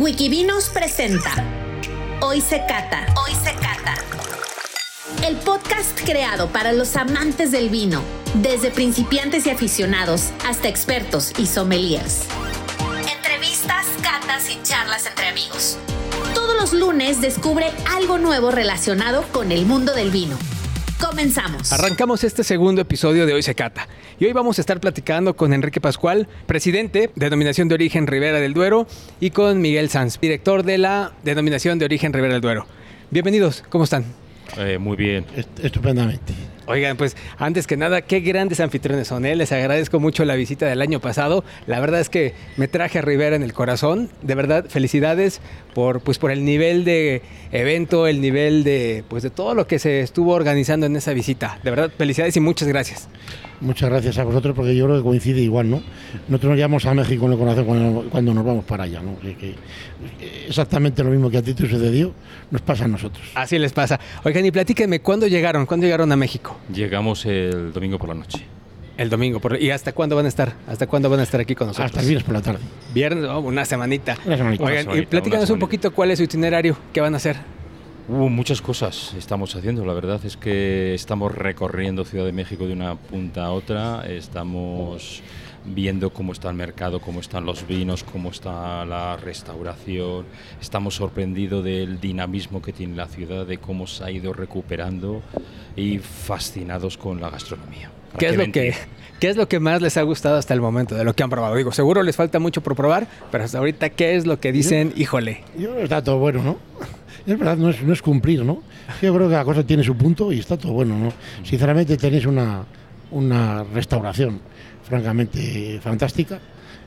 Wikivinos presenta Hoy se cata. Hoy se cata. El podcast creado para los amantes del vino, desde principiantes y aficionados hasta expertos y sommeliers. Entrevistas, catas y charlas entre amigos. Todos los lunes descubre algo nuevo relacionado con el mundo del vino. Comenzamos. Arrancamos este segundo episodio de Hoy se cata. Y hoy vamos a estar platicando con Enrique Pascual, presidente de Denominación de Origen Rivera del Duero, y con Miguel Sanz, director de la Denominación de Origen Rivera del Duero. Bienvenidos, ¿cómo están? Eh, muy bien. Estupendamente. Oigan, pues antes que nada, qué grandes anfitriones son. ¿eh? Les agradezco mucho la visita del año pasado. La verdad es que me traje a Rivera en el corazón. De verdad, felicidades por, pues, por el nivel de evento, el nivel de, pues, de todo lo que se estuvo organizando en esa visita. De verdad, felicidades y muchas gracias. Muchas gracias a vosotros porque yo creo que coincide igual, ¿no? Nosotros nos llevamos a México en el corazón cuando, cuando nos vamos para allá, ¿no? Que, que exactamente lo mismo que a ti te sucedió, nos pasa a nosotros. Así les pasa. Oigan, y platíquenme, ¿cuándo llegaron? ¿Cuándo llegaron a México? Llegamos el domingo por la noche. El domingo. Por... ¿Y hasta cuándo van a estar? ¿Hasta cuándo van a estar aquí con nosotros? Hasta el viernes por la tarde. Viernes, oh, una semanita. Una semanita. Oigan, Una semanita, y platícanos un poquito cuál es su itinerario, qué van a hacer. Hubo muchas cosas estamos haciendo. La verdad es que estamos recorriendo Ciudad de México de una punta a otra. Estamos viendo cómo está el mercado, cómo están los vinos, cómo está la restauración. Estamos sorprendidos del dinamismo que tiene la ciudad, de cómo se ha ido recuperando y fascinados con la gastronomía. ¿Para ¿Qué es, lo que, ¿Qué es lo que más les ha gustado hasta el momento de lo que han probado? Digo, seguro les falta mucho por probar, pero hasta ahorita, ¿qué es lo que dicen? Híjole. Yo creo que está todo bueno, ¿no? Es verdad, no es, no es cumplir, ¿no? Yo creo que la cosa tiene su punto y está todo bueno, ¿no? Sinceramente tenéis una, una restauración francamente fantástica.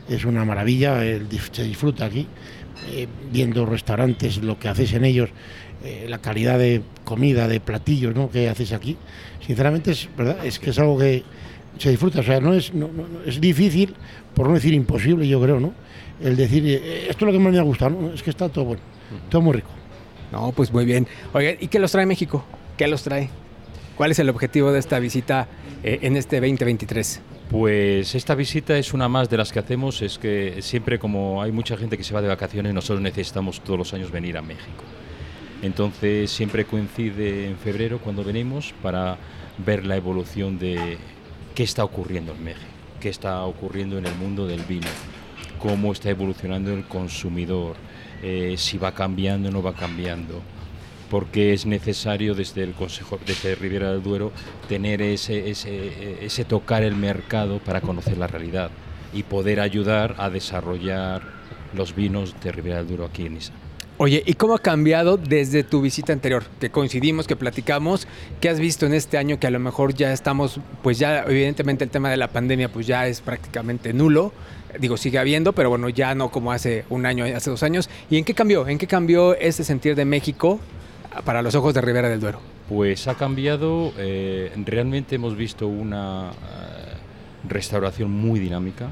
Es una maravilla, el se disfruta aquí, eh, viendo restaurantes, lo que hacéis en ellos, eh, la calidad de comida, de platillos, ¿no? Que hacéis aquí. Sinceramente es verdad, es que es algo que se disfruta, o sea, no es, no- es difícil, por no decir imposible, yo creo, ¿no? El decir, eh, esto es lo que más me ha gustado, ¿no? Es que está todo bueno, todo muy rico. No, pues muy bien. Oigan, ¿y qué los trae México? ¿Qué los trae? ¿Cuál es el objetivo de esta visita eh, en este 2023? Pues esta visita es una más de las que hacemos, es que siempre como hay mucha gente que se va de vacaciones, nosotros necesitamos todos los años venir a México. Entonces siempre coincide en febrero cuando venimos para ver la evolución de qué está ocurriendo en México, qué está ocurriendo en el mundo del vino, cómo está evolucionando el consumidor, eh, si va cambiando o no va cambiando porque es necesario desde el Consejo, desde Ribera del Duero, tener ese, ese, ese tocar el mercado para conocer la realidad y poder ayudar a desarrollar los vinos de Ribera del Duero aquí en Isa. Oye, ¿y cómo ha cambiado desde tu visita anterior? Que coincidimos, que platicamos, ¿qué has visto en este año que a lo mejor ya estamos, pues ya evidentemente el tema de la pandemia pues ya es prácticamente nulo? Digo, sigue habiendo, pero bueno, ya no como hace un año, hace dos años. ¿Y en qué cambió? ¿En qué cambió ese sentir de México para los ojos de Rivera del Duero? Pues ha cambiado, eh, realmente hemos visto una eh, restauración muy dinámica.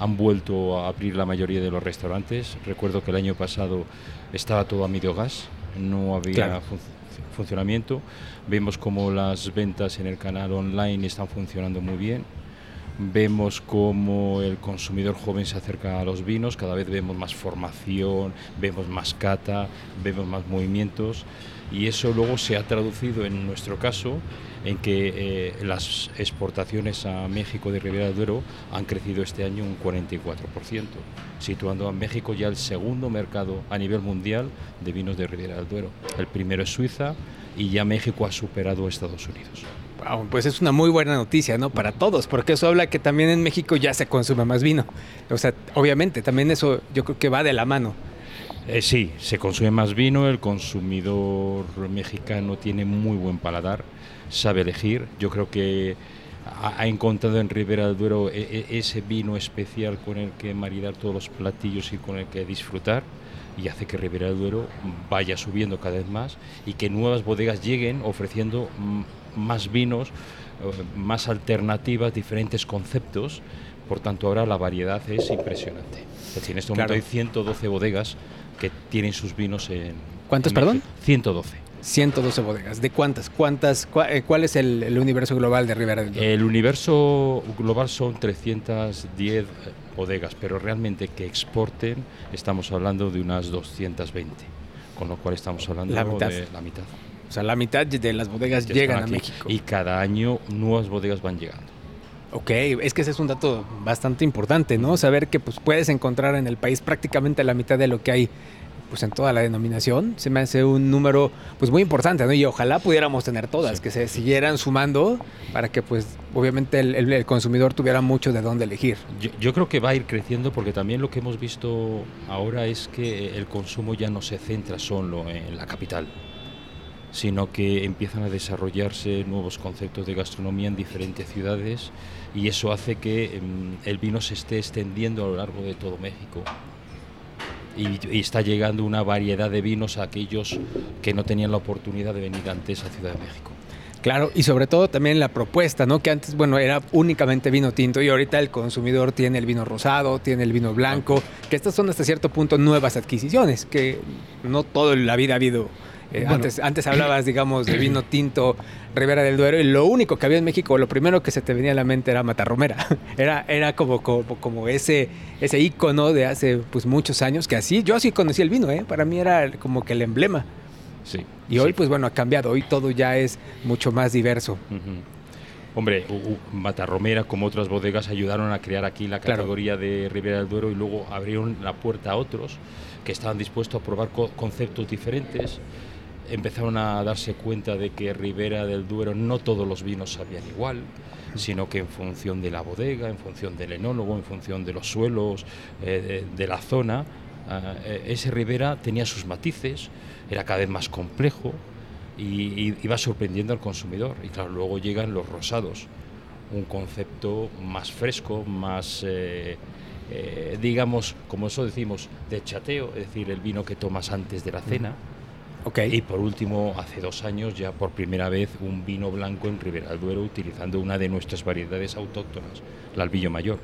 Han vuelto a abrir la mayoría de los restaurantes. Recuerdo que el año pasado estaba todo a medio gas, no había Claro. fun- funcionamiento. Vemos como las ventas en el canal online están funcionando muy bien. Vemos cómo el consumidor joven se acerca a los vinos, cada vez vemos más formación, vemos más cata, vemos más movimientos y eso luego se ha traducido en nuestro caso en que eh, las exportaciones a México de Ribera del Duero han crecido este año un 44%, situando a México ya el segundo mercado a nivel mundial de vinos de Ribera del Duero. El primero es Suiza y ya México ha superado a Estados Unidos. Pues es una muy buena noticia, ¿no? Para todos, porque eso habla que también en México ya se consume más vino. O sea, obviamente, también eso yo creo que va de la mano. Eh, sí, se consume más vino, el consumidor mexicano tiene muy buen paladar, sabe elegir. Yo creo que ha, ha encontrado en Ribera del Duero e- e- ese vino especial con el que maridar todos los platillos y con el que disfrutar y hace que Ribera del Duero vaya subiendo cada vez más y que nuevas bodegas lleguen ofreciendo mm, más vinos, eh, más alternativas, diferentes conceptos. Por tanto, ahora la variedad es impresionante. Es decir, en este momento Claro. hay 112 bodegas que tienen sus vinos en... ¿Cuántos, en perdón? México. 112. 112 bodegas. ¿De cuántas? ¿Cuántas? cua- eh, ¿Cuál es el, el universo global de Rivera del Duero? El universo global son 310 eh, bodegas, pero realmente que exporten estamos hablando de unas 220, con lo cual estamos hablando La de la mitad. O sea, la mitad de las bodegas Ya llegan a. México. Y cada año nuevas bodegas van llegando. Ok, es que ese es un dato bastante importante, ¿no? Saber que pues, puedes encontrar en el país prácticamente la mitad de lo que hay pues, en toda la denominación. Se me hace un número pues, muy importante, ¿no? Y ojalá pudiéramos tener todas, Sí. que se siguieran sumando para que, pues, obviamente el, el- el consumidor tuviera mucho de dónde elegir. Yo, yo creo que va a ir creciendo porque también lo que hemos visto ahora es que el consumo ya no se centra solo en la capital, sino que empiezan a desarrollarse nuevos conceptos de gastronomía en diferentes ciudades y eso hace que em, el vino se esté extendiendo a lo largo de todo México. Y, y está llegando una variedad de vinos a aquellos que no tenían la oportunidad de venir antes a Ciudad de México. Claro, y sobre todo también la propuesta, ¿no? Que antes, bueno, era únicamente vino tinto y ahorita el consumidor tiene el vino rosado, tiene el vino blanco, que estas son hasta cierto punto nuevas adquisiciones, que no toda la vida ha habido. Eh, Bueno. antes, antes hablabas, digamos, de vino tinto Ribera del Duero y lo único que había en México, lo primero que se te venía a la mente era Matarromera. Era, era como, como, como ese, ese ícono de hace pues, muchos años, que así, yo así conocí el vino, ¿eh? Para mí era como que el emblema. Sí. Y hoy, sí. pues bueno, ha cambiado. Hoy todo ya es mucho más diverso. Ujú. Hombre, u- u- Matarromera, como otras bodegas, ayudaron a crear aquí la Claro. categoría de Ribera del Duero y luego abrieron la puerta a otros que estaban dispuestos a probar co- conceptos diferentes. Empezaron a darse cuenta de que Ribera del Duero no todos los vinos sabían igual, sino que en función de la bodega, en función del enólogo, en función de los suelos, eh, de, la zona, ah, eh, ese Ribera tenía sus matices, era cada vez más complejo y, y iba sorprendiendo al consumidor. Y claro, luego llegan los rosados, un concepto más fresco, más, eh, eh, digamos, como eso decimos, de chateo, es decir, el vino que tomas antes de la cena. Ok. Y por último, hace dos años ya por primera vez un vino blanco en Ribera del Duero utilizando una de nuestras variedades autóctonas, el albillo mayor.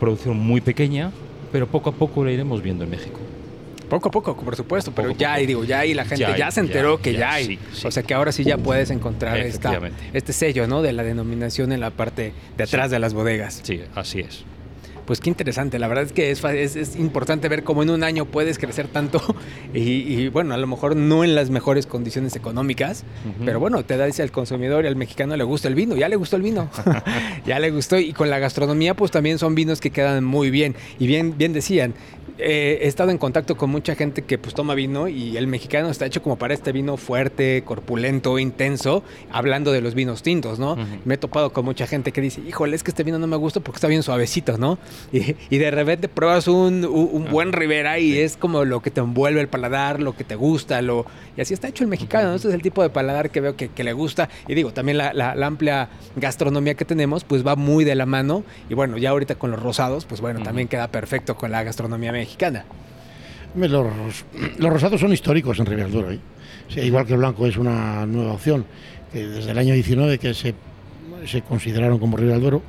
Producción muy pequeña, pero poco a poco la iremos viendo en México. Poco a poco, por supuesto, pero Poco ya hay, digo, ya hay la gente, Ya ya, hay, se enteró ya, que ya, hay. sí, sí. O sea que ahora sí ya puedes encontrar esta, este sello, ¿no? De la denominación en la parte de atrás Sí. de las bodegas. Sí, así es. Pues qué interesante, la verdad es que es, es, es importante ver cómo en un año puedes crecer tanto y, y, bueno, a lo mejor no en las mejores condiciones económicas, pero bueno, te da dice al consumidor y al mexicano le gusta el vino, ya le gustó el vino, ya le gustó. Y con la gastronomía pues también son vinos que quedan muy bien. Y bien, bien decían, eh, he estado en contacto con mucha gente que pues toma vino y el mexicano está hecho como para este vino fuerte, corpulento, intenso, hablando de los vinos tintos, ¿no? Ujú. Me he topado con mucha gente que dice, híjole, es que este vino no me gusta porque está bien suavecito, ¿no? Y, y de repente pruebas un, un- un buen Ribera y es como lo que te envuelve el paladar, lo que te gusta, lo y así está hecho el mexicano, ¿no? Este es el tipo de paladar que veo que, que le gusta. Y digo, también la, la- la amplia gastronomía que tenemos, pues va muy de la mano. Y bueno, ya ahorita con los rosados, pues bueno, Ujú. también queda perfecto con la gastronomía mexicana. Los, los rosados son históricos en Ribera del Duero. ¿eh? Igual que el blanco es una nueva opción, que desde el año 19 que se, se consideraron como Ribera Duero,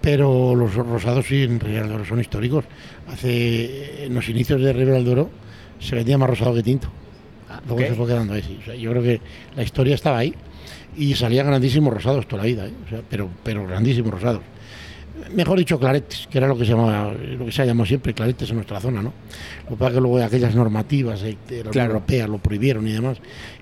pero los rosados sí en Ribera Duero son históricos. Hace, en los inicios de Ribera Duero se vendía más rosado que tinto. Luego ok. se fue quedando. O sea, yo creo que la historia estaba ahí y salían grandísimos rosados toda la vida, ¿eh? O sea, pero, pero grandísimos rosados. Mejor dicho, claretes, que era lo que se llamaba, lo que se ha llamado siempre claretes en nuestra zona, ¿no? Lo que pasa es que luego aquellas normativas de, de la Claro. Europea lo prohibieron y demás,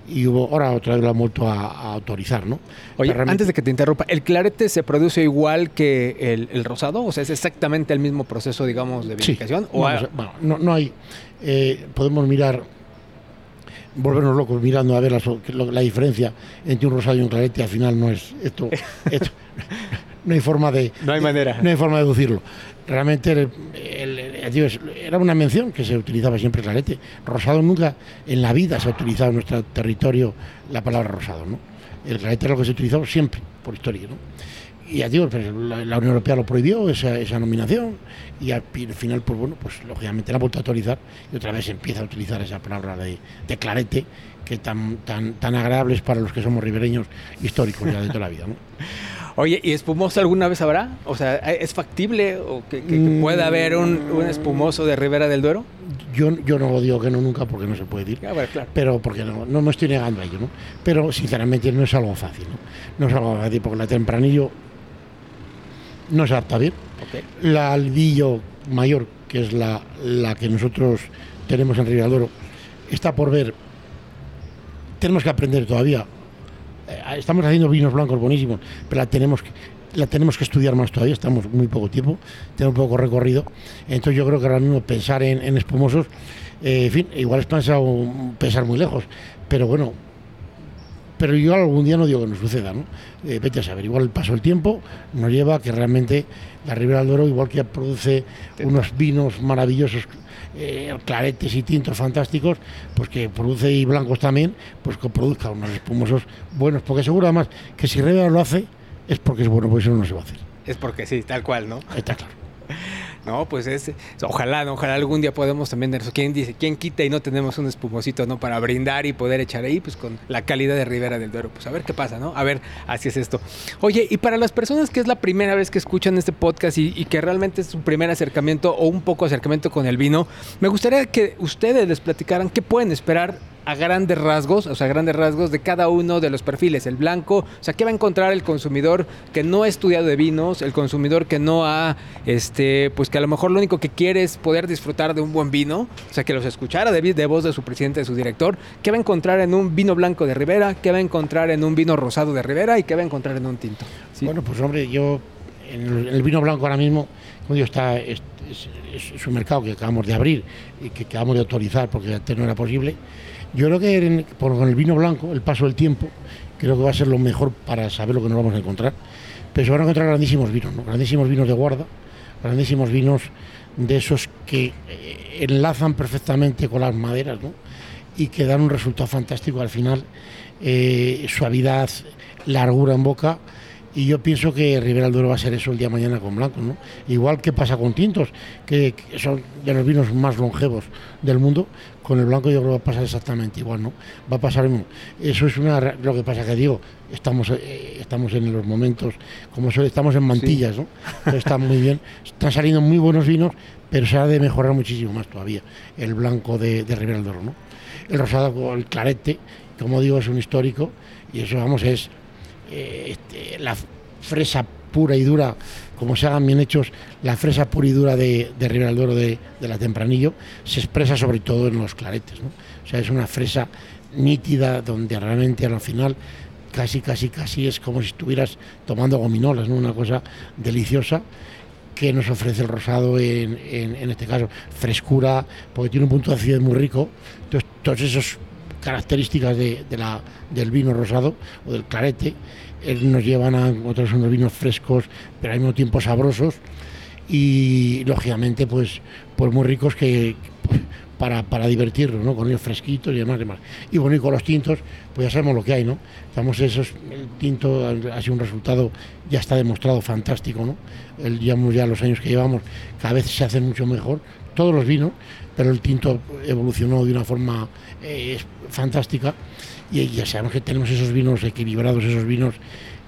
y hubo, ahora otra vez lo han vuelto a, a autorizar, ¿no? Oye, realmente- antes de que te interrumpa, ¿el clarete se produce igual que el, el rosado? O sea, ¿es exactamente el mismo proceso, digamos, de Sí, vinificación? ¿O hay- a- bueno, no, no hay. eh, podemos mirar, volvernos locos mirando a ver la, diferencia entre un rosado y un clarete. Al final no es esto. esto- no hay forma de. No hay manera. No hay forma de deducirlo. Realmente el- el- era una mención que se utilizaba siempre clarete. Rosado nunca en la vida se ha utilizado en nuestro territorio la palabra rosado, ¿no? El clarete es lo que se utilizó siempre, por historia, ¿no? Y ya digo, pues, la, la Unión Europea lo prohibió, esa, esa nominación, y al, final, pues bueno, pues lógicamente la ha vuelto a autorizar y otra vez se empieza a utilizar esa palabra de, de clarete, que tan, tan, tan agradable es para los que somos ribereños históricos ya de toda la vida, ¿no? Oye, ¿y espumoso alguna vez habrá? O sea, ¿es factible o que, que- que Mm. pueda haber un, un espumoso de Ribera del Duero? Yo, yo no digo que no nunca porque no se puede decir. A ver, claro. pero porque no, no me estoy negando a ello, ¿no? Pero sinceramente no es algo fácil, ¿no? No es algo fácil porque la tempranillo no se adapta bien. La Albillo mayor, que es la, la que nosotros tenemos en Ribadoro, está por ver. Tenemos que aprender todavía. Eh, estamos haciendo vinos blancos buenísimos, pero la tenemos que, la tenemos que estudiar más todavía, estamos muy poco tiempo, tenemos poco recorrido. Entonces yo creo que ahora mismo pensar en, en espumosos, eh, en fin, igual es pensar, pensar muy lejos, pero bueno, pero yo algún día no digo que no suceda, ¿no? Eh, vete a saber, igual el paso del tiempo nos lleva a que realmente la Ribera del Duero, igual que produce unos vinos maravillosos, eh, claretes y tintos fantásticos, pues que produce y blancos también, pues que produzca unos espumosos buenos, porque seguro además que si Ribera lo hace es porque es bueno, porque eso no se va a hacer. Es porque sí, tal cual, ¿no? Está claro. No, pues es, ojalá, ojalá algún día podemos también eso. ¿Quién dice? ¿Quién quita y no tenemos un espumosito, ¿no? Para brindar y poder echar ahí, pues con la calidad de Ribera del Duero. Pues a ver qué pasa, ¿no? A ver, así es esto. Oye, y para las personas que es la primera vez que escuchan este podcast y, y que realmente es su primer acercamiento o un poco acercamiento con el vino, me gustaría que ustedes les platicaran qué pueden esperar a grandes rasgos, o sea, grandes rasgos de cada uno de los perfiles. El blanco, o sea, ¿qué va a encontrar el consumidor que no ha estudiado de vinos? El consumidor que no ha, este, pues que a lo mejor lo único que quiere es poder disfrutar de un buen vino, o sea, que los escuchara de, voz de su presidente, de su director. ¿Qué va a encontrar en un vino blanco de Rivera? ¿Qué va a encontrar en un vino rosado de Rivera? ¿Y qué va a encontrar en un tinto? Bueno, pues hombre, yo en el, vino blanco ahora mismo, como está, es, es, es, un mercado que acabamos de abrir y que acabamos de autorizar porque antes no era posible. Yo creo que en, por, con el vino blanco, el paso del tiempo, creo que va a ser lo mejor para saber lo que nos vamos a encontrar. Pero se van a encontrar grandísimos vinos, ¿no? grandísimos vinos de guarda, grandísimos vinos de esos que eh, enlazan perfectamente con las maderas ¿no? y que dan un resultado fantástico al final, eh, suavidad, largura en boca. Y yo pienso que Ribera del Duero va a ser eso el día de mañana con blancos, ¿no? Igual que pasa con tintos, que, que, son de los vinos más longevos del mundo, con el blanco yo creo que va a pasar exactamente igual, ¿no? Va a pasar eso es una lo que pasa que digo, estamos eh, estamos en los momentos como suele, estamos en mantillas, sí. ¿no? Pero está muy bien, están saliendo muy buenos vinos, pero se ha de mejorar muchísimo más todavía el blanco de, de Duero, ¿no? El rosado, el clarete, como digo, es un histórico y eso vamos es eh, este, la fresa pura y dura, como se hagan bien hechos, la fresa pura y dura de, de Ribera de, la Tempranillo, se expresa sobre todo en los claretes. O sea, es una fresa nítida donde realmente al final casi, casi, casi es como si estuvieras tomando gominolas, ¿no? una cosa deliciosa que nos ofrece el rosado en, en, en este caso, frescura, porque tiene un punto de acidez muy rico. Entonces, todos esos características de, la, del vino rosado o del clarete eh, nos llevan a otros unos vinos frescos pero al mismo tiempo sabrosos y lógicamente pues, pues muy ricos que para, para divertirnos, ¿no? Con ellos fresquitos y demás, demás. Y bueno, y con los tintos, pues ya sabemos lo que hay, ¿no? Estamos esos, el tinto ha sido un resultado, ya está demostrado fantástico, ¿no? El, digamos ya los años que llevamos, cada vez se hace mucho mejor, todos los vinos, pero el tinto evolucionó de una forma eh, fantástica y ya sabemos que tenemos esos vinos equilibrados, esos vinos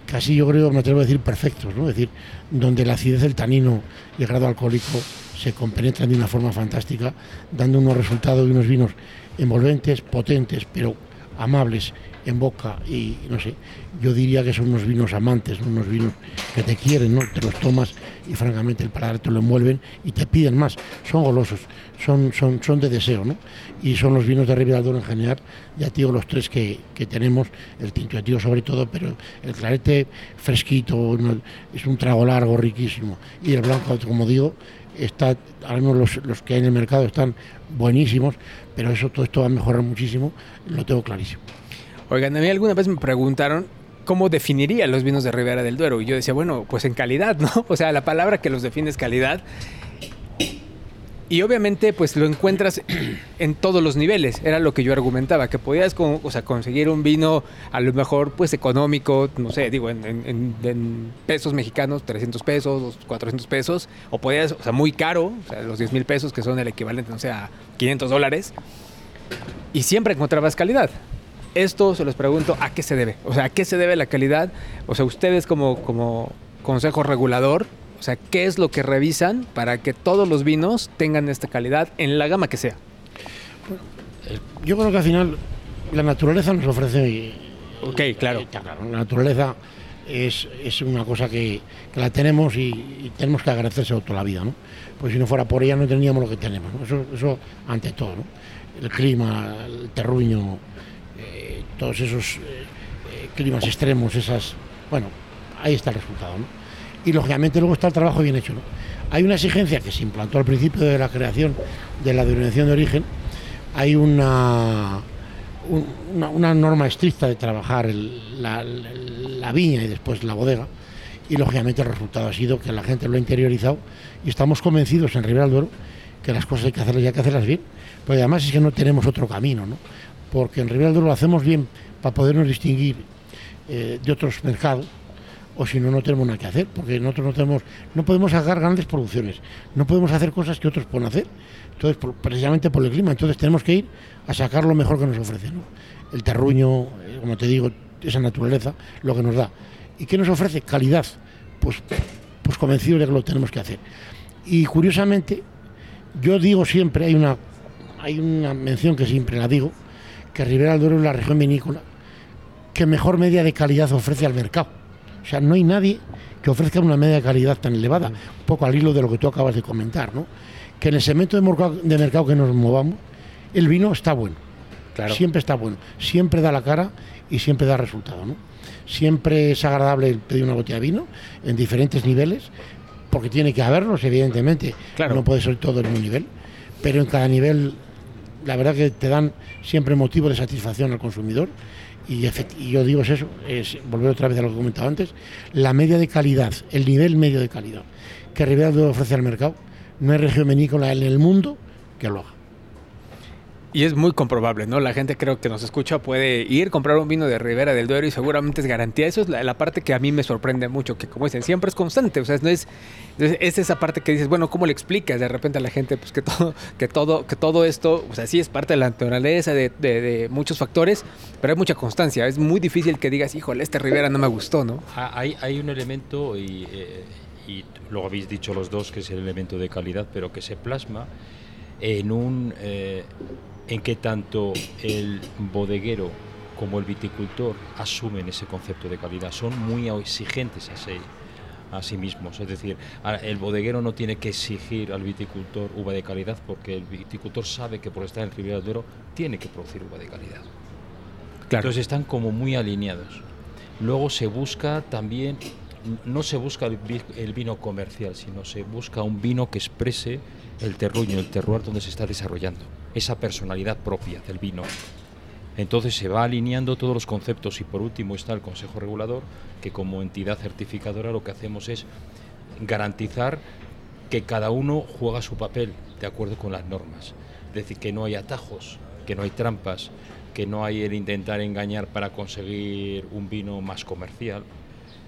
casi yo creo, me atrevo a decir, perfectos, ¿no? Es decir, donde la acidez del tanino y el grado alcohólico se compenetran de una forma fantástica, dando unos resultados de unos vinos envolventes, potentes, pero amables en boca y no sé, yo diría que son unos vinos amantes, ¿no? unos vinos que te quieren, ¿no? te los tomas y francamente el paladar te lo envuelven y te piden más, son golosos, son, son, son de deseo, ¿no? y son los vinos de Ribera en general, ya digo los tres que, que tenemos, el tinto tío sobre todo, pero el clarete fresquito, es un trago largo, riquísimo, y el blanco, como digo, está, ahora mismo los, los, que hay en el mercado están buenísimos, pero eso todo esto va a mejorar muchísimo, lo tengo clarísimo. Oigan, a mí alguna vez me preguntaron cómo definiría los vinos de Ribera del Duero y yo decía, bueno, pues en calidad, ¿no? O sea, la palabra que los define es calidad. Y obviamente, pues lo encuentras en todos los niveles. Era lo que yo argumentaba, que podías con, o sea, conseguir un vino a lo mejor pues económico, no sé, digo, en, en, en, pesos mexicanos, 300 pesos, 400 pesos, o podías, o sea, muy caro, o sea, los 10 mil pesos que son el equivalente, no sé, a 500 dólares. Y siempre encontrabas calidad. Esto se los pregunto, ¿a qué se debe? O sea, ¿a qué se debe la calidad? O sea, ustedes como, como consejo regulador, o sea, ¿qué es lo que revisan para que todos los vinos tengan esta calidad en la gama que sea? Yo creo que al final la naturaleza nos ofrece. Ok, claro. Claro la naturaleza es, es una cosa que, que la tenemos y, y tenemos que agradecérselo toda la vida, ¿no? Pues si no fuera por ella no tendríamos lo que tenemos, ¿no? Eso, eso ante todo, ¿no? El clima, el terruño, eh, todos esos eh, eh, climas extremos, esas... Bueno, ahí está el resultado, ¿no? Y lógicamente luego está el trabajo bien hecho, ¿no? Hay una exigencia que se implantó al principio de la creación de la denominación de origen, hay una, un- una, norma estricta de trabajar la viña y después la bodega, y lógicamente el resultado ha sido que la gente lo ha interiorizado y estamos convencidos en Ribera del Duero que las cosas hay que hacerlas y hay que hacerlas bien, pero además es que no tenemos otro camino, ¿no? porque en Ribera del Duero lo hacemos bien para podernos distinguir eh, de otros mercados, o si no, no tenemos nada que hacer, porque nosotros no tenemos, no podemos sacar grandes producciones, no podemos hacer cosas que otros pueden hacer, entonces precisamente por el clima, entonces tenemos que ir a sacar lo mejor que nos ofrece, el terruño, eh, como te digo, esa naturaleza, lo que nos da. ¿Y qué nos ofrece? Calidad, pues, pues de que lo tenemos que hacer. Y curiosamente, yo digo siempre, hay una, hay una mención que siempre la digo, que Ribera del Duero es la región vinícola que mejor media de calidad ofrece al mercado. O sea, no hay nadie que ofrezca una media de calidad tan elevada, un poco al hilo de lo que tú acabas de comentar, ¿no? Que en el segmento de mercado, de mercado que nos movamos, el vino está bueno. Claro. Siempre está bueno, siempre da la cara y siempre da resultado, ¿no? Siempre es agradable pedir una botella de vino en diferentes niveles, porque tiene que haberlos, evidentemente. Claro. No puede ser todo el mismo nivel, pero en cada nivel, la verdad que te dan siempre motivo de satisfacción al consumidor. Y, yo digo es eso, es volver otra vez a lo que he comentado antes, la media de calidad, el nivel medio de calidad que Ribera del Duero ofrece al mercado, no hay región vinícola en el mundo que lo haga. Y es muy comprobable, ¿no? La gente creo que nos escucha puede ir, comprar un vino de Ribera del Duero y seguramente es garantía. Eso es la, la parte que a mí me sorprende mucho, que como dicen, siempre es constante. O sea, no es, es, es esa parte que dices, bueno, ¿cómo le explicas de repente a la gente pues, que, todo, que, todo, que todo esto, o sea, sí es parte de la naturaleza, de, de- de muchos factores, pero hay mucha constancia. Es muy difícil que digas, híjole, este Ribera no me gustó, ¿no? Ah, Hay, hay un elemento, y, eh, y lo habéis dicho los dos, que es el elemento de calidad, pero que se plasma en un eh, en que tanto el bodeguero como el viticultor asumen ese concepto de calidad. Son muy exigentes a sí, a sí mismos. Es decir, el bodeguero no tiene que exigir al viticultor uva de calidad porque el viticultor sabe que por estar en Ribera del Duero tiene que producir uva de calidad. Claro. Entonces están como muy alineados. Luego se busca también, no se busca el vino comercial, sino se busca un vino que exprese el terruño, el terroir donde se está desarrollando, esa personalidad propia del vino. Entonces se va alineando todos los conceptos y por último está el Consejo Regulador, que como entidad certificadora lo que hacemos es garantizar que cada uno juega su papel de acuerdo con las normas. Es decir, que no hay atajos, que no hay trampas, que no hay el intentar engañar para conseguir un vino más comercial.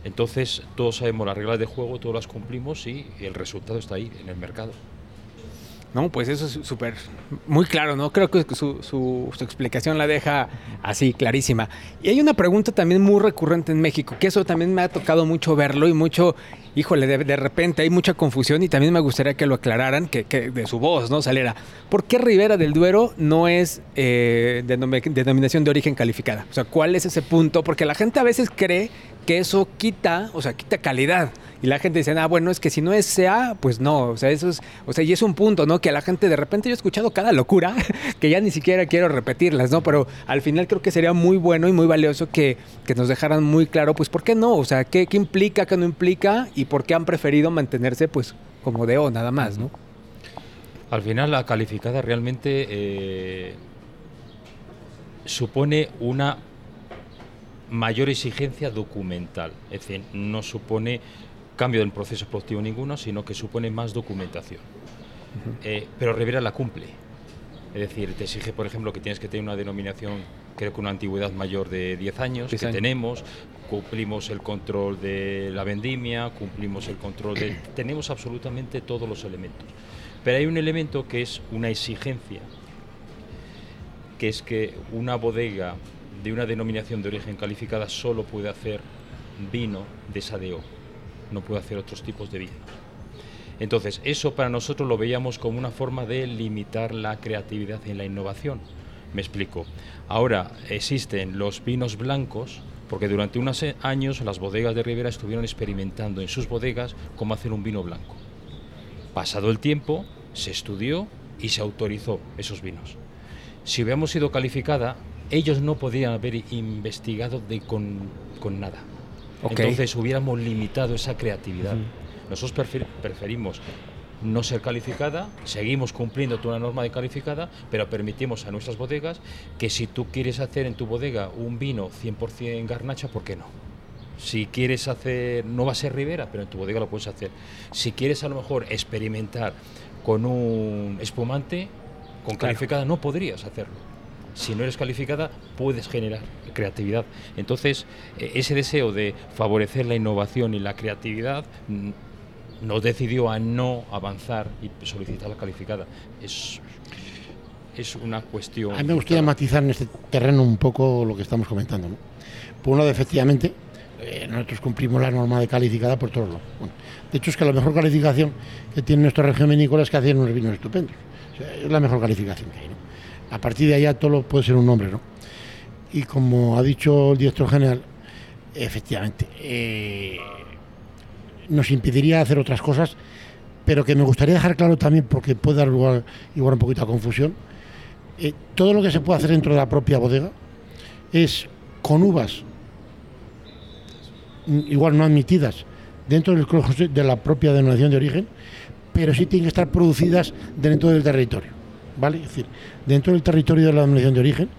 Entonces, todos sabemos las reglas de juego, todos las cumplimos y el resultado está ahí, en el mercado. No, pues eso es súper, muy claro, ¿no? Creo que su, su- explicación la deja así, clarísima. Y hay una pregunta también muy recurrente en México, que eso también me ha tocado mucho verlo y mucho, híjole, de, de repente hay mucha confusión y también me gustaría que lo aclararan, que, que de su voz, ¿no? Saliera. ¿Por qué Ribera del Duero no es eh, denomi- denominación de origen calificada? O sea, ¿cuál es ese punto? Porque la gente a veces cree que eso quita, o sea, quita calidad. Y la gente dice, ah, bueno, es que si no es CA, pues no. O sea, eso es, o sea, y es un punto, ¿no? Que a la gente de repente yo he escuchado cada locura que ya ni siquiera quiero repetirlas, ¿no? Pero al final creo que sería muy bueno y muy valioso que, que nos dejaran muy claro, pues, ¿por qué no? O sea, ¿qué, implica, qué no implica y por qué han preferido mantenerse, pues, como de O nada más, ¿no? Al final, la calificada realmente eh, supone una mayor exigencia documental. Es decir, no supone cambio del proceso productivo ninguno, sino que supone más documentación. Eh, pero Rivera la cumple. Es decir, te exige, por ejemplo, que tienes que tener una denominación, creo que una antigüedad mayor de 10 años, Diez que años. tenemos, cumplimos el control de la vendimia, cumplimos el control de... tenemos absolutamente todos los elementos. Pero hay un elemento que es una exigencia, que es que una bodega de una denominación de origen calificada solo puede hacer vino de sadeo, no puede hacer otros tipos de vinos. Entonces, eso para nosotros lo veíamos como una forma de limitar la creatividad y la innovación. Me explico. Ahora existen los vinos blancos, porque durante unos años las bodegas de Ribera estuvieron experimentando en sus bodegas cómo hacer un vino blanco. Pasado el tiempo, se estudió y se autorizó esos vinos. Si hubiéramos sido calificada, ellos no podían haber investigado de con, con nada. Entonces hubiéramos limitado esa creatividad. Nosotros preferimos no ser calificada, seguimos cumpliendo toda una norma de calificada, pero permitimos a nuestras bodegas que si tú quieres hacer en tu bodega un vino 100% garnacha, ¿por qué no? Si quieres hacer, no va a ser Ribera, pero en tu bodega lo puedes hacer. Si quieres a lo mejor experimentar con un espumante, con calificada no podrías hacerlo. Si no eres calificada, puedes generar creatividad. Entonces, e, ese deseo de favorecer la innovación y la creatividad nos decidió a no avanzar y solicitar la calificada. Es, es una cuestión... A mí me gustaría matizar en este terreno un poco lo que estamos comentando. ¿no? Por uno, efectivamente, eh, nosotros cumplimos la norma de calificada por todos lados. de hecho, es que la mejor calificación que tiene nuestra región vinícola es que hacen unos vinos estupendos. es la mejor calificación que hay. A partir de allá todo puede ser un nombre. ¿no? Y como ha dicho el director general, efectivamente, eh, nos impediría hacer otras cosas, pero que me gustaría dejar claro también, porque puede dar lugar igual un poquito a confusión, eh, todo lo que se puede hacer dentro de la propia bodega es con uvas mm, igual no admitidas dentro del de la propia denominación de origen, pero sí tienen que estar producidas dentro del territorio, ¿vale? Es decir, dentro del territorio de la denominación de origen,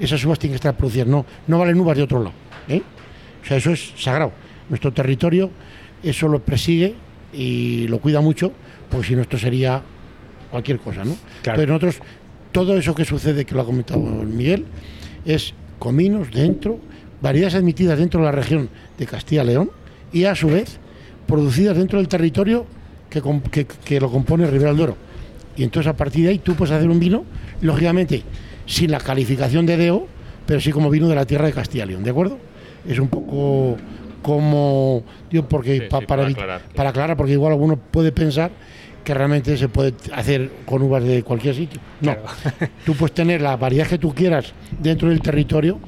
esas uvas tienen que estar producidas, no, no valen uvas de otro lado, ¿eh? O sea, eso es sagrado. Nuestro territorio eso lo persigue y lo cuida mucho, porque si no esto sería cualquier cosa, ¿no? Pero nosotros, todo eso que sucede, que lo ha comentado Miguel, es cominos dentro, variedades admitidas dentro de la región de Castilla-León y a su vez producidas dentro del territorio que, lo compone Ribera del Duero. Y entonces a partir de ahí tú puedes hacer un vino, lógicamente, sin la calificación de DEO, pero sí como vino de la tierra de Castilla-León, ¿de acuerdo? Es un poco como digo porque para, aclarar, porque igual alguno puede pensar que realmente se puede hacer con uvas de cualquier sitio. No, tú puedes tener la variedad que tú quieras dentro del territorio,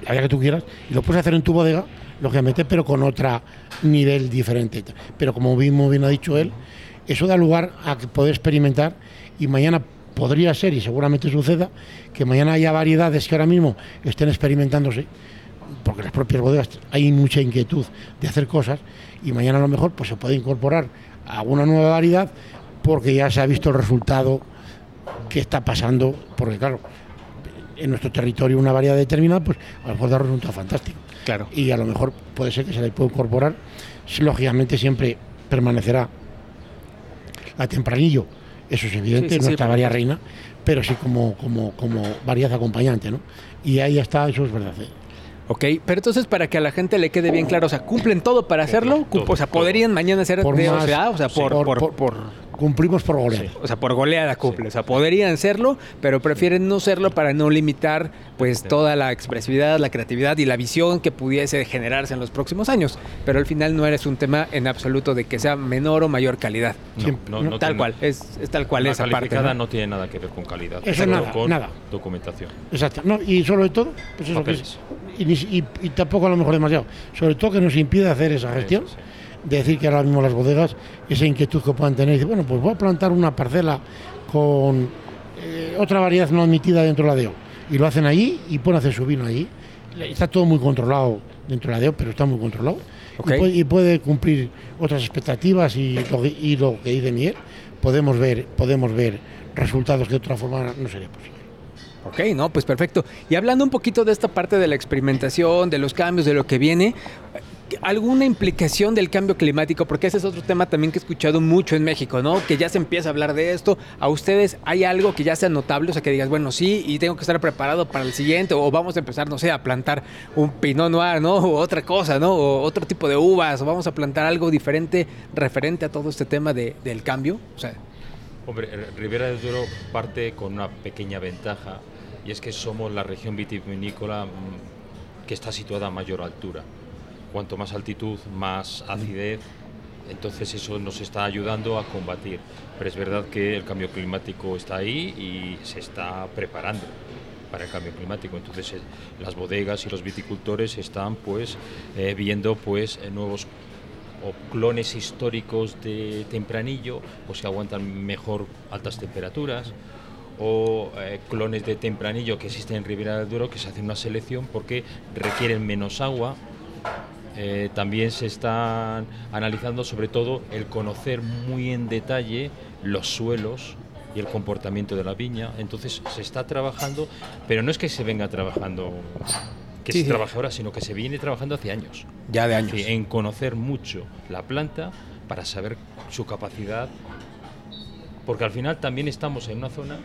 la variedad que tú quieras, y lo puedes hacer en tu bodega, lógicamente, pero con otro nivel diferente. Pero como bien, bien ha dicho él, eso da lugar a poder experimentar y mañana podría ser, y seguramente suceda, que mañana haya variedades que ahora mismo estén experimentándose porque las propias bodegas hay mucha inquietud de hacer cosas y mañana a lo mejor pues se puede incorporar alguna nueva variedad porque ya se ha visto el resultado que está pasando, porque claro, en nuestro territorio una variedad determinada, pues a lo mejor da resultado fantástico. Claro. Y a lo mejor puede ser que se le pueda incorporar, lógicamente siempre permanecerá la tempranillo, eso es evidente, nuestra variedad reina, pero sí como, como, como variedad acompañante, ¿no? Y ahí está, eso es verdad. Ok, pero entonces para que a la gente le quede bien claro, o sea, ¿cumplen todo para hacerlo? o sea, ¿podrían mañana ser por de o sea, por, por, Cumplimos por goleada. O sea, por goleada cumple. O sea, podrían serlo, pero prefieren no serlo para no limitar pues toda la expresividad, la creatividad y la visión que pudiese generarse en los próximos años. Pero al final no eres un tema en absoluto de que sea menor o mayor calidad. No, no, tal cual, es, tal cual esa parte. ¿no? no tiene nada que ver con calidad. Eso nada, con nada. documentación. Exacto. y sobre todo, pues eso que es, y, y, tampoco a lo mejor demasiado. Sobre todo que nos impide hacer esa gestión. De decir que ahora mismo las bodegas, esa inquietud que puedan tener, dice, bueno, pues voy a plantar una parcela con eh, otra variedad no admitida dentro de la DEO. Y lo hacen allí y pueden hacer su vino allí. Está todo muy controlado dentro de la DEO, pero está muy controlado. Y, puede, cumplir otras expectativas y lo, y lo que dice Miguel, podemos ver, podemos ver resultados que de otra forma no sería posible. Ok, no, pues perfecto. Y hablando un poquito de esta parte de la experimentación, de los cambios, de lo que viene, ¿alguna implicación del cambio climático? Porque ese es otro tema también que he escuchado mucho en México, ¿no? Que ya se empieza a hablar de esto. ¿A ustedes hay algo que ya sea notable? O sea, que digas, bueno, sí, y tengo que estar preparado para el siguiente, o vamos a empezar, no sé, a plantar un pinot noir, ¿no? O otra cosa, ¿no? O otro tipo de uvas, o vamos a plantar algo diferente referente a todo este tema del cambio. O sea. Hombre, Ribera del Duero parte con una pequeña ventaja y es que somos la región vitivinícola mm, que está situada a mayor altura. Cuanto más altitud, más acidez, entonces eso nos está ayudando a combatir. Pero es verdad que el cambio climático está ahí y se está preparando. para el cambio climático. Entonces, eh, las bodegas y los viticultores están pues eh, viendo pues eh, nuevos o clones históricos de tempranillo, pues que aguantan mejor altas temperaturas, o eh, clones de tempranillo que existen en Ribera del Duero, que se hace una selección porque requieren menos agua. Eh, también se están analizando sobre todo el conocer muy en detalle los suelos y el comportamiento de la viña. Entonces se está trabajando, pero no es que se venga trabajando, que Sí, se sí. trabaje ahora, sino que se viene trabajando hace años. Ya de años. En conocer mucho la planta para saber su capacidad, porque al final también estamos en una zona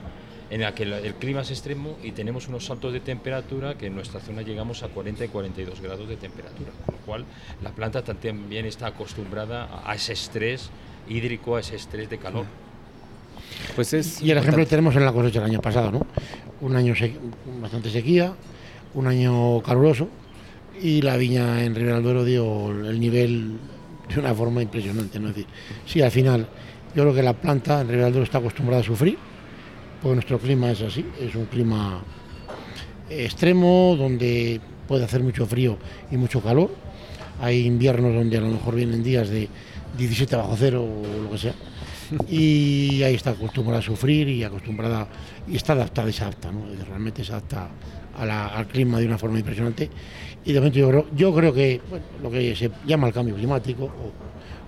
en la que el clima es extremo y tenemos unos saltos de temperatura que en nuestra zona llegamos a 40 y 42 grados de temperatura, con lo cual la planta también está acostumbrada a ese estrés hídrico, a ese estrés de calor. Pues es Y el ejemplo que tenemos en la cosecha del año pasado, ¿no? Un año se- bastante sequía, un año caluroso y la viña en Ribera del Duero dio el nivel de una forma impresionante, ¿no? Es decir, sí, al final yo creo que la planta en Ribera del Duero está acostumbrada a sufrir, porque nuestro clima es así, es un clima extremo donde puede hacer mucho frío y mucho calor. Hay inviernos donde a lo mejor vienen días de 17 bajo cero o lo que sea. Y ahí está acostumbrada a sufrir y acostumbrada y está adaptada y se adapta, ¿no? Realmente se adapta a la- al clima de una forma impresionante. Y de momento yo creo, yo creo que bueno, lo que se llama el cambio climático o,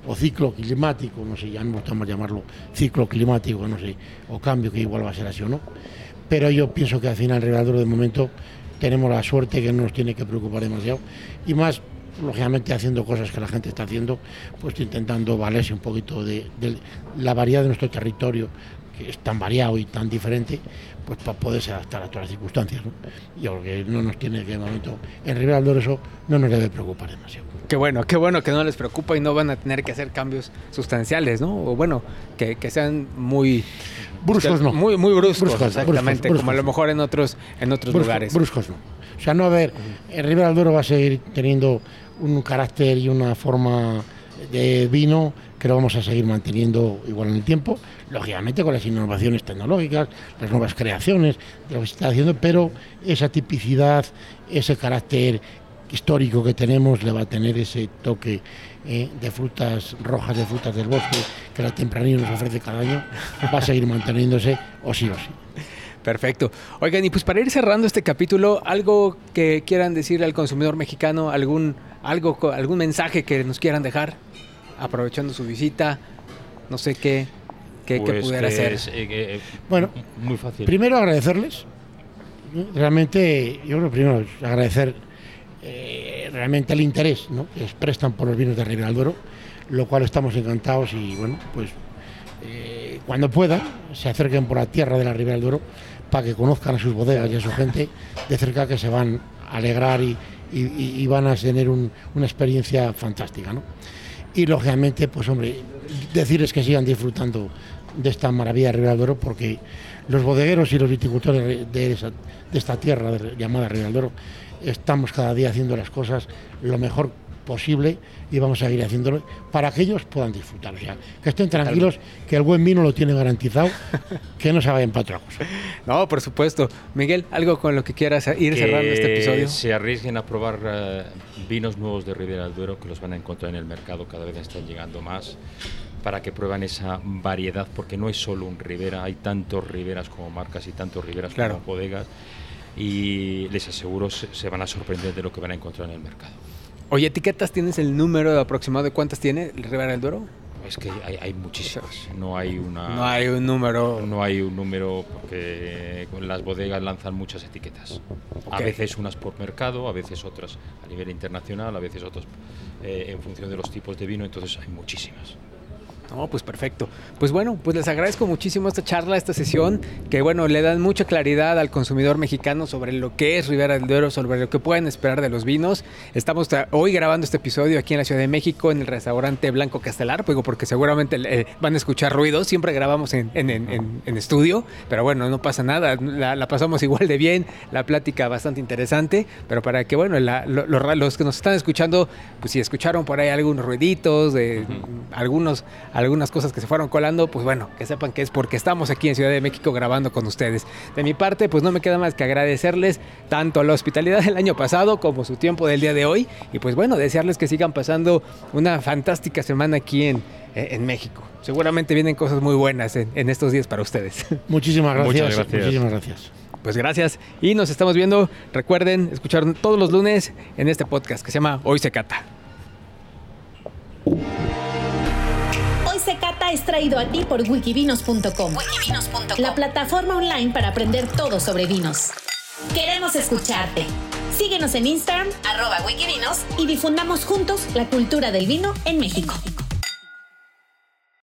o ciclo climático, no sé, ya no estamos llamarlo ciclo climático, no sé, o cambio que igual va a ser así o no. Pero yo pienso que al final Duero de momento tenemos la suerte que no nos tiene que preocupar demasiado y más lógicamente haciendo cosas que la gente está haciendo, pues intentando valerse un poquito de, de la variedad de nuestro territorio, que es tan variado y tan diferente, pues para poderse adaptar a todas las circunstancias. ¿no? Yo creo que no nos tiene que, de momento, en Ribera del eso no nos debe preocupar demasiado. Qué bueno, qué bueno que no les preocupa y no van a tener que hacer cambios sustanciales, ¿no? O bueno, que, que sean muy Bruscos no. Muy, muy bruscos, Bruscos, exactamente, bruscos, como a lo mejor en otros, en otros lugares. bruscos no. O sea, no a ver, en Ribera del Duero va a seguir teniendo un carácter y una forma de vino que lo vamos a seguir manteniendo igual en el tiempo, lógicamente con las innovaciones tecnológicas, las nuevas creaciones, lo que se está haciendo, pero esa tipicidad, ese carácter histórico que tenemos le va a tener ese toque eh, de frutas rojas, de frutas del bosque, que la tempranillo nos ofrece cada año, va a seguir manteniéndose o sí o sí. Perfecto. Oigan, y pues para ir cerrando este capítulo, algo que quieran decirle al consumidor mexicano, algún, algo, co- algún mensaje que nos quieran dejar, aprovechando su visita, no sé qué, qué, qué Pues pudiera que es, eh, que, Bueno, muy fácil. Primero agradecerles. Realmente, yo creo primero es agradecer eh, realmente el interés ¿no? que les prestan por los vinos de Ribera del Duero, lo cual estamos encantados y bueno, pues eh, cuando puedan se acerquen por la tierra de la Ribera del Duero para que conozcan a sus bodegas y a su gente de cerca que se van a alegrar y, van a tener un- una experiencia fantástica. ¿no? Y lógicamente, pues hombre, decirles que sigan disfrutando de esta maravilla de Duero porque los bodegueros y los viticultores de, esta tierra llamada Duero estamos cada día haciendo las cosas lo mejor posible y vamos a seguir haciéndolo para que ellos puedan disfrutar. O sea, que estén tranquilos, que el buen vino lo tienen garantizado, que no se vayan para otra cosa. No, por supuesto. Miguel, algo con lo que quieras ir que cerrando este episodio. se arriesguen a probar eh, vinos nuevos de Ribera del Duero que los van a encontrar en el mercado, cada vez están llegando más, para que prueban esa variedad, porque no es solo un Ribera, hay tantos Riberas como marcas y tantos Riberas Claro. como bodegas, y les aseguro se, se van a sorprender de lo que van a encontrar en el mercado. Oye, etiquetas, ¿tienes el número aproximado de cuántas tiene el Ribera del Duero? Es que hay, hay muchísimas, no hay una... No hay un número. No hay un número porque las bodegas lanzan muchas etiquetas. A veces unas por mercado, a veces otras a nivel internacional, a veces otras eh, en función de los tipos de vino, entonces hay muchísimas. No, pues perfecto. Pues bueno, pues les agradezco muchísimo esta charla, esta sesión, que bueno, le dan mucha claridad al consumidor mexicano sobre lo que es Ribera del Duero, sobre lo que pueden esperar de los vinos. Estamos ta- hoy grabando este episodio aquí en la Ciudad de México, en el restaurante Blanco Castelar, pues, porque seguramente eh, van a escuchar ruidos, siempre grabamos en, en- en- en- en estudio, pero bueno, no pasa nada, la, la pasamos igual de bien, la plática bastante interesante, pero para que, bueno, la- lo- lo- los que nos están escuchando, pues si escucharon por ahí algunos ruiditos, de algunos algunas cosas que se fueron colando, pues bueno, que sepan que es porque estamos aquí en Ciudad de México grabando con ustedes. De mi parte, pues no me queda más que agradecerles tanto la hospitalidad del año pasado como su tiempo del día de hoy y pues bueno, desearles que sigan pasando una fantástica semana aquí en, en México. Seguramente vienen cosas muy buenas en, en estos días para ustedes. Muchísimas gracias. Muchas gracias. Muchísimas gracias. Pues gracias y nos estamos viendo. Recuerden escuchar todos los lunes en este podcast que se llama Hoy se cata. Es traído a ti por wikivinos.com, la plataforma online para aprender todo sobre vinos. Queremos escucharte. Síguenos en Instagram, arroba wikivinos, y difundamos juntos la cultura del vino en México.